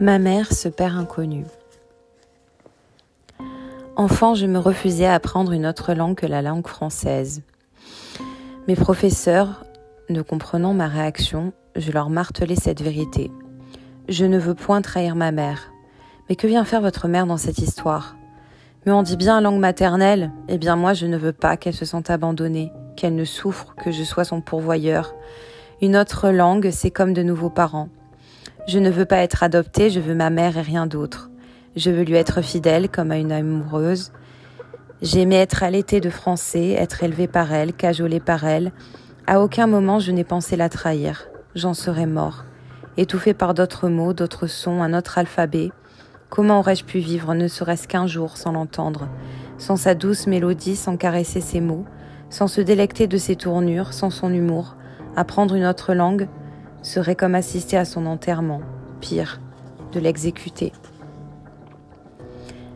Ma mère se perd inconnue. Enfant, je me refusais à apprendre une autre langue que la langue française. Mes professeurs, ne comprenant ma réaction, je leur martelais cette vérité. Je ne veux point trahir ma mère. Mais que vient faire votre mère dans cette histoire? Mais on dit bien langue maternelle. Eh bien moi, je ne veux pas qu'elle se sente abandonnée, qu'elle ne souffre, que je sois son pourvoyeur. Une autre langue, c'est comme de nouveaux parents. Je ne veux pas être adoptée, je veux ma mère et rien d'autre. Je veux lui être fidèle comme à une amoureuse. J'aimais être allaitée de français, être élevée par elle, cajolée par elle. À aucun moment je n'ai pensé la trahir. J'en serais mort. Étouffée par d'autres mots, d'autres sons, un autre alphabet. Comment aurais-je pu vivre ne serait-ce qu'un jour sans l'entendre, sans sa douce mélodie, sans caresser ses mots, sans se délecter de ses tournures, sans son humour, apprendre une autre langue, serait comme assister à son enterrement, pire, de l'exécuter.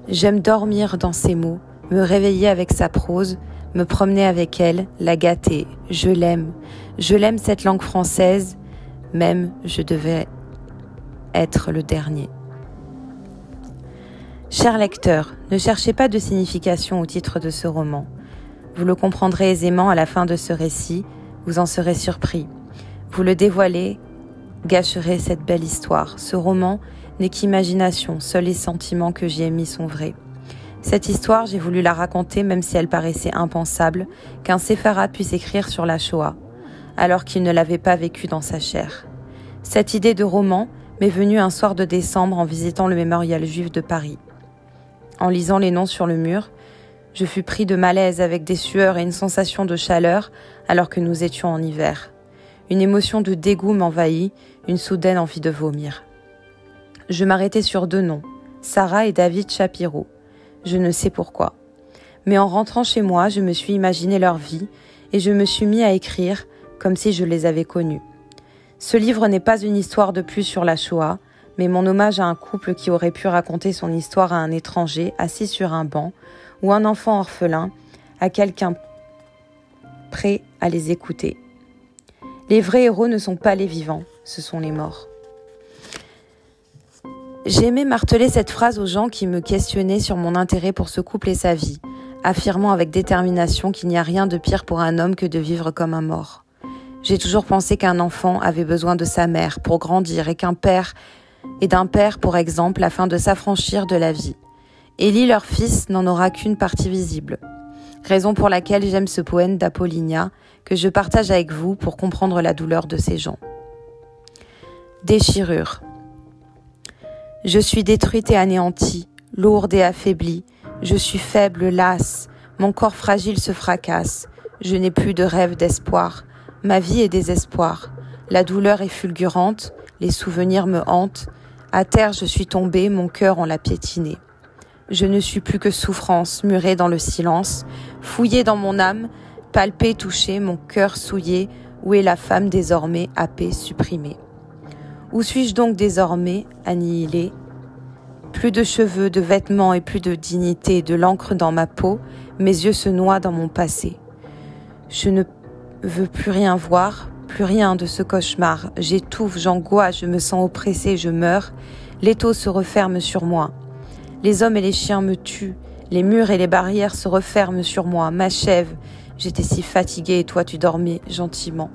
J'aime dormir dans ses mots, me réveiller avec sa prose, me promener avec elle, la gâter. Je l'aime. Je l'aime cette langue française, même je devais être le dernier. Cher lecteur, ne cherchez pas de signification au titre de ce roman. Vous le comprendrez aisément à la fin de ce récit, vous en serez surpris. Vous le dévoilez, gâcherez cette belle histoire. Ce roman n'est qu'imagination, seuls les sentiments que j'y ai mis sont vrais. Cette histoire, j'ai voulu la raconter même si elle paraissait impensable qu'un séfarade puisse écrire sur la Shoah, alors qu'il ne l'avait pas vécue dans sa chair. Cette idée de roman m'est venue un soir de décembre en visitant le mémorial juif de Paris. En lisant les noms sur le mur, je fus pris de malaise avec des sueurs et une sensation de chaleur alors que nous étions en hiver. Une émotion de dégoût m'envahit, une soudaine envie de vomir. Je m'arrêtai sur deux noms, Sarah et David Shapiro. Je ne sais pourquoi. Mais en rentrant chez moi, je me suis imaginé leur vie et je me suis mis à écrire comme si je les avais connus. Ce livre n'est pas une histoire de plus sur la Shoah, mais mon hommage à un couple qui aurait pu raconter son histoire à un étranger assis sur un banc, ou un enfant orphelin, à quelqu'un prêt à les écouter. Les vrais héros ne sont pas les vivants, ce sont les morts. J'aimais marteler cette phrase aux gens qui me questionnaient sur mon intérêt pour ce couple et sa vie, affirmant avec détermination qu'il n'y a rien de pire pour un homme que de vivre comme un mort. J'ai toujours pensé qu'un enfant avait besoin de sa mère pour grandir et qu'un père et d'un père, pour exemple, afin de s'affranchir de la vie. Élie, leur fils, n'en aura qu'une partie visible. Raison pour laquelle j'aime ce poème d'Apollinia, que je partage avec vous pour comprendre la douleur de ces gens. Déchirure. Je suis détruite et anéantie, lourde et affaiblie. Je suis faible, lasse. Mon corps fragile se fracasse. Je n'ai plus de rêve d'espoir. Ma vie est désespoir. La douleur est fulgurante. Les souvenirs me hantent. À terre, je suis tombée, mon cœur en l'a piétiné. Je ne suis plus que souffrance, murée dans le silence, fouillée dans mon âme, palpé, touché, mon cœur souillé, où est la femme désormais happée, supprimée? Où suis-je donc désormais, annihilée Plus de cheveux, de vêtements et plus de dignité, de l'encre dans ma peau, mes yeux se noient dans mon passé. Je ne veux plus rien voir, plus rien de ce cauchemar. J'étouffe, j'angoisse, je me sens oppressée, je meurs. L'étau se referme sur moi. Les hommes et les chiens me tuent. Les murs et les barrières se referment sur moi, m'achèvent. J'étais si fatiguée et toi tu dormais gentiment.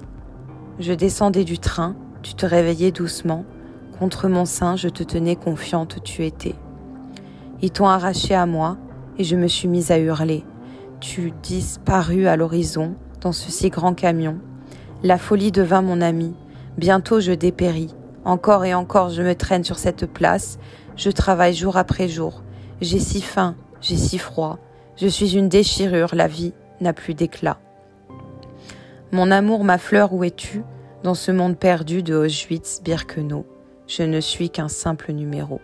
Je descendais du train, tu te réveillais doucement. Contre mon sein, je te tenais confiante, tu étais. Ils t'ont arraché à moi et je me suis mise à hurler. Tu disparus à l'horizon dans ce si grand camion. La folie devint mon ami. Bientôt je dépéris. Encore et encore je me traîne sur cette place. Je travaille jour après jour. J'ai si faim, j'ai si froid. Je suis une déchirure, la vie n'a plus d'éclat. Mon amour, ma fleur, où es-tu? Dans ce monde perdu de Auschwitz, Birkenau, je ne suis qu'un simple numéro.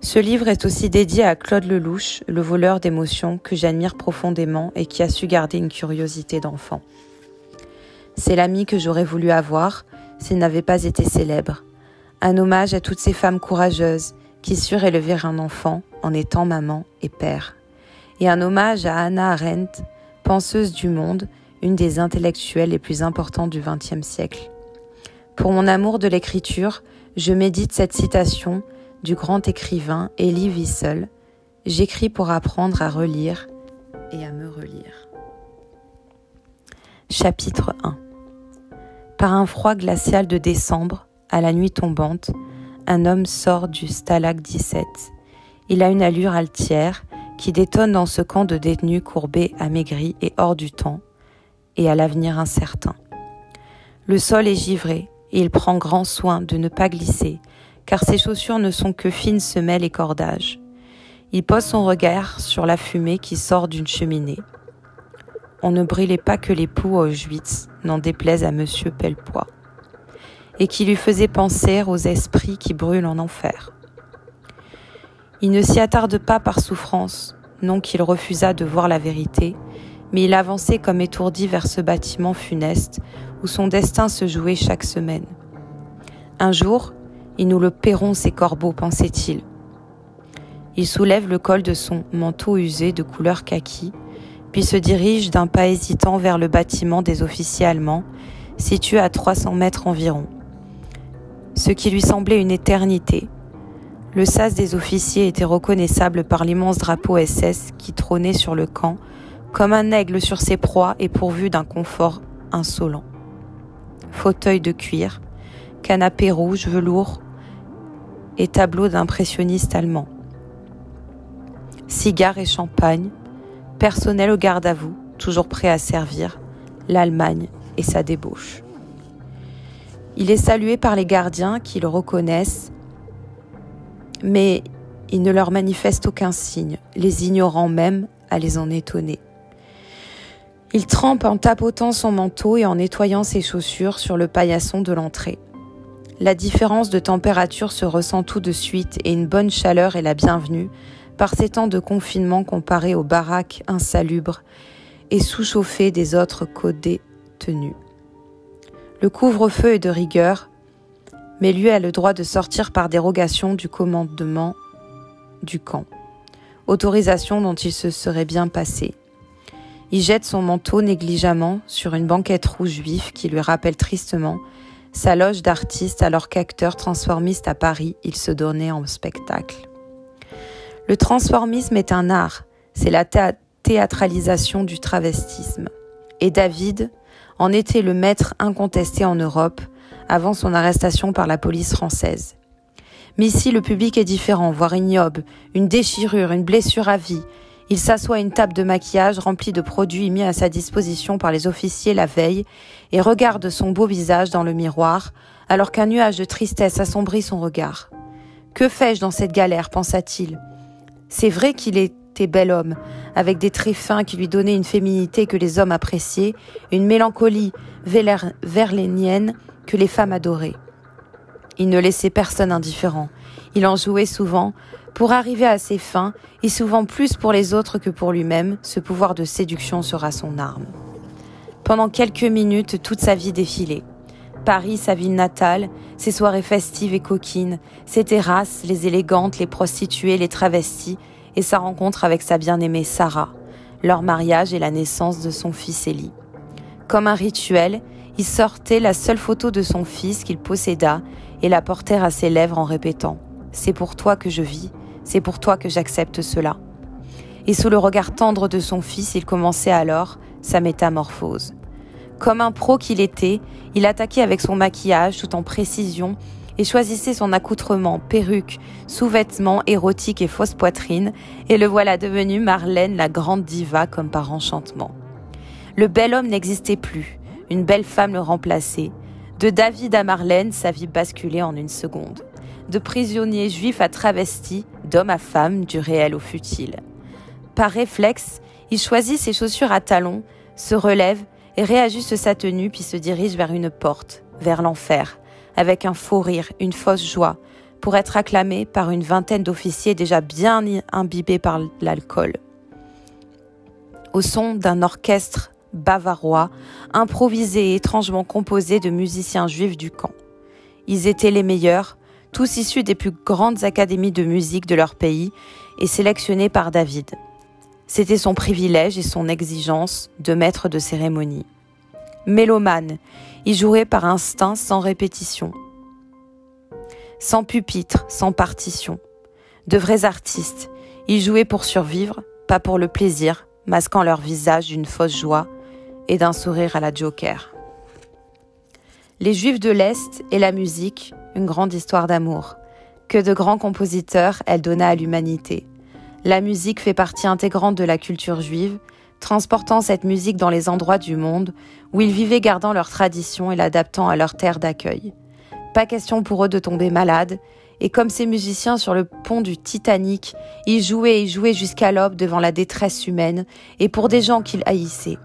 Ce livre est aussi dédié à Claude Lelouch, le voleur d'émotions que j'admire profondément et qui a su garder une curiosité d'enfant. C'est l'ami que j'aurais voulu avoir s'il n'avait pas été célèbre. Un hommage à toutes ces femmes courageuses qui surélever un enfant en étant maman et père et un hommage à Anna Arendt, penseuse du monde, une des intellectuelles les plus importantes du XXe siècle. Pour mon amour de l'écriture, je médite cette citation du grand écrivain Elie Wiesel J'écris pour apprendre à relire et à me relire. Chapitre 1 Par un froid glacial de décembre, à la nuit tombante, un homme sort du stalag 17. Il a une allure altière qui détonne dans ce camp de détenus courbés, amaigris et hors du temps, et à l'avenir incertain. Le sol est givré, et il prend grand soin de ne pas glisser, car ses chaussures ne sont que fines semelles et cordages. Il pose son regard sur la fumée qui sort d'une cheminée. On ne brûlait pas que les poux à Auschwitz, n'en déplaise à monsieur Pellepoix, et qui lui faisait penser aux esprits qui brûlent en enfer. Il ne s'y attarde pas par souffrance, non qu'il refusât de voir la vérité, mais il avançait comme étourdi vers ce bâtiment funeste où son destin se jouait chaque semaine. Un jour, ils nous le paieront ces corbeaux, pensait-il. Il soulève le col de son manteau usé de couleur kaki, puis se dirige d'un pas hésitant vers le bâtiment des officiers allemands, situé à 300 mètres environ. Ce qui lui semblait une éternité. Le sas des officiers était reconnaissable par l'immense drapeau SS qui trônait sur le camp, comme un aigle sur ses proies et pourvu d'un confort insolent fauteuil de cuir, canapé rouge, velours et tableau d'impressionniste allemand. Cigares et champagne, personnel au garde à vous, toujours prêt à servir, l'Allemagne et sa débauche. Il est salué par les gardiens qui le reconnaissent, mais il ne leur manifeste aucun signe, les ignorant même à les en étonner. Il trempe en tapotant son manteau et en nettoyant ses chaussures sur le paillasson de l'entrée. La différence de température se ressent tout de suite et une bonne chaleur est la bienvenue par ces temps de confinement comparés aux baraques insalubres et sous-chauffées des autres codés tenus. Le couvre-feu est de rigueur, mais lui a le droit de sortir par dérogation du commandement du camp, autorisation dont il se serait bien passé. Il jette son manteau négligemment sur une banquette rouge vif qui lui rappelle tristement sa loge d'artiste alors qu'acteur transformiste à Paris, il se donnait en spectacle. Le transformisme est un art, c'est la théâtralisation du travestisme. Et David en était le maître incontesté en Europe avant son arrestation par la police française. Mais ici, le public est différent, voire ignoble, une déchirure, une blessure à vie, il s'assoit à une table de maquillage remplie de produits mis à sa disposition par les officiers la veille et regarde son beau visage dans le miroir alors qu'un nuage de tristesse assombrit son regard. Que fais-je dans cette galère pensa-t-il. C'est vrai qu'il était bel homme, avec des traits fins qui lui donnaient une féminité que les hommes appréciaient, une mélancolie verlénienne que les femmes adoraient. Il ne laissait personne indifférent. Il en jouait souvent, pour arriver à ses fins, et souvent plus pour les autres que pour lui-même, ce pouvoir de séduction sera son arme. Pendant quelques minutes, toute sa vie défilait. Paris, sa ville natale, ses soirées festives et coquines, ses terrasses, les élégantes, les prostituées, les travestis, et sa rencontre avec sa bien-aimée Sarah, leur mariage et la naissance de son fils Élie. Comme un rituel, il sortait la seule photo de son fils qu'il posséda et la portait à ses lèvres en répétant ⁇ C'est pour toi que je vis, c'est pour toi que j'accepte cela. Et sous le regard tendre de son fils, il commençait alors sa métamorphose. Comme un pro qu'il était, il attaquait avec son maquillage tout en précision et choisissait son accoutrement, perruque, sous-vêtements érotiques et fausse poitrine, et le voilà devenu Marlène la grande diva comme par enchantement. Le bel homme n'existait plus, une belle femme le remplaçait. De David à Marlène, sa vie basculait en une seconde. De prisonnier juif à travesti, d'homme à femme, du réel au futile. Par réflexe, il choisit ses chaussures à talons, se relève et réajuste sa tenue puis se dirige vers une porte, vers l'enfer, avec un faux rire, une fausse joie, pour être acclamé par une vingtaine d'officiers déjà bien imbibés par l'alcool. Au son d'un orchestre bavarois, improvisé et étrangement composé de musiciens juifs du camp. Ils étaient les meilleurs, tous issus des plus grandes académies de musique de leur pays et sélectionnés par David. C'était son privilège et son exigence de maître de cérémonie. Mélomane, Ils jouaient par instinct sans répétition. Sans pupitre, sans partition. De vrais artistes. Ils jouaient pour survivre, pas pour le plaisir, masquant leur visage d'une fausse joie et d'un sourire à la Joker. Les Juifs de l'Est et la musique, une grande histoire d'amour. Que de grands compositeurs elle donna à l'humanité. La musique fait partie intégrante de la culture juive, transportant cette musique dans les endroits du monde où ils vivaient gardant leurs traditions et l'adaptant à leur terre d'accueil. Pas question pour eux de tomber malades, et comme ces musiciens sur le pont du Titanic, ils jouaient et jouaient jusqu'à l'aube devant la détresse humaine et pour des gens qu'ils haïssaient.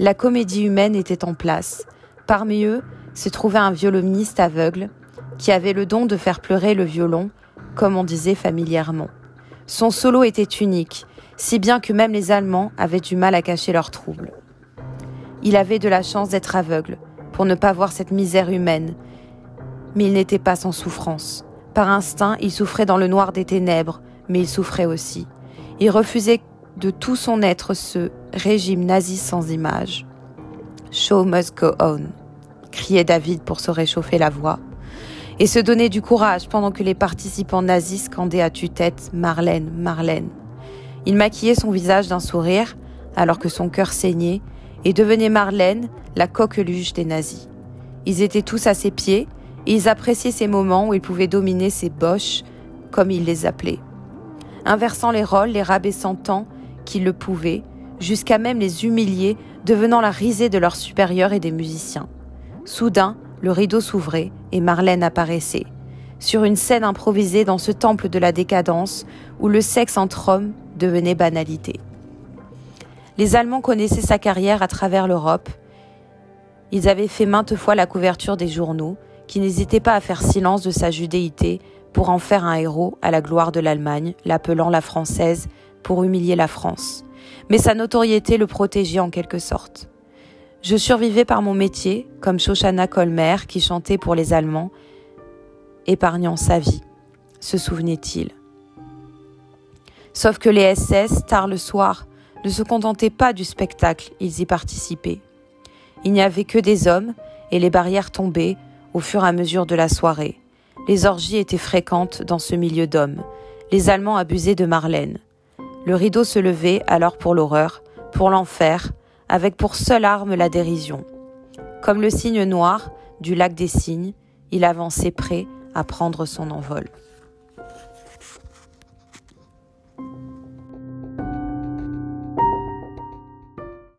La comédie humaine était en place. Parmi eux se trouvait un violoniste aveugle qui avait le don de faire pleurer le violon, comme on disait familièrement. Son solo était unique, si bien que même les Allemands avaient du mal à cacher leurs troubles. Il avait de la chance d'être aveugle, pour ne pas voir cette misère humaine, mais il n'était pas sans souffrance. Par instinct, il souffrait dans le noir des ténèbres, mais il souffrait aussi. Il refusait de tout son être ce régime nazi sans image. Show must go on, criait David pour se réchauffer la voix, et se donner du courage pendant que les participants nazis scandaient à tue-tête Marlène, Marlène. Il maquillait son visage d'un sourire, alors que son cœur saignait, et devenait Marlène, la coqueluche des nazis. Ils étaient tous à ses pieds, et ils appréciaient ces moments où il pouvait dominer ces boches, comme il les appelait. Inversant les rôles, les rabaissant tant qu'ils le pouvaient, jusqu'à même les humilier, devenant la risée de leurs supérieurs et des musiciens. Soudain, le rideau s'ouvrait et Marlène apparaissait, sur une scène improvisée dans ce temple de la décadence où le sexe entre hommes devenait banalité. Les Allemands connaissaient sa carrière à travers l'Europe. Ils avaient fait maintes fois la couverture des journaux, qui n'hésitait pas à faire silence de sa judéité pour en faire un héros à la gloire de l'Allemagne, l'appelant la française pour humilier la France. Mais sa notoriété le protégeait en quelque sorte. Je survivais par mon métier, comme Shoshana Kolmer qui chantait pour les Allemands, épargnant sa vie, se souvenait-il. Sauf que les SS, tard le soir, ne se contentaient pas du spectacle, ils y participaient. Il n'y avait que des hommes, et les barrières tombaient, au fur et à mesure de la soirée. Les orgies étaient fréquentes dans ce milieu d'hommes. Les Allemands abusaient de Marlène. Le rideau se levait alors pour l'horreur, pour l'enfer, avec pour seule arme la dérision. Comme le cygne noir du lac des cygnes, il avançait prêt à prendre son envol.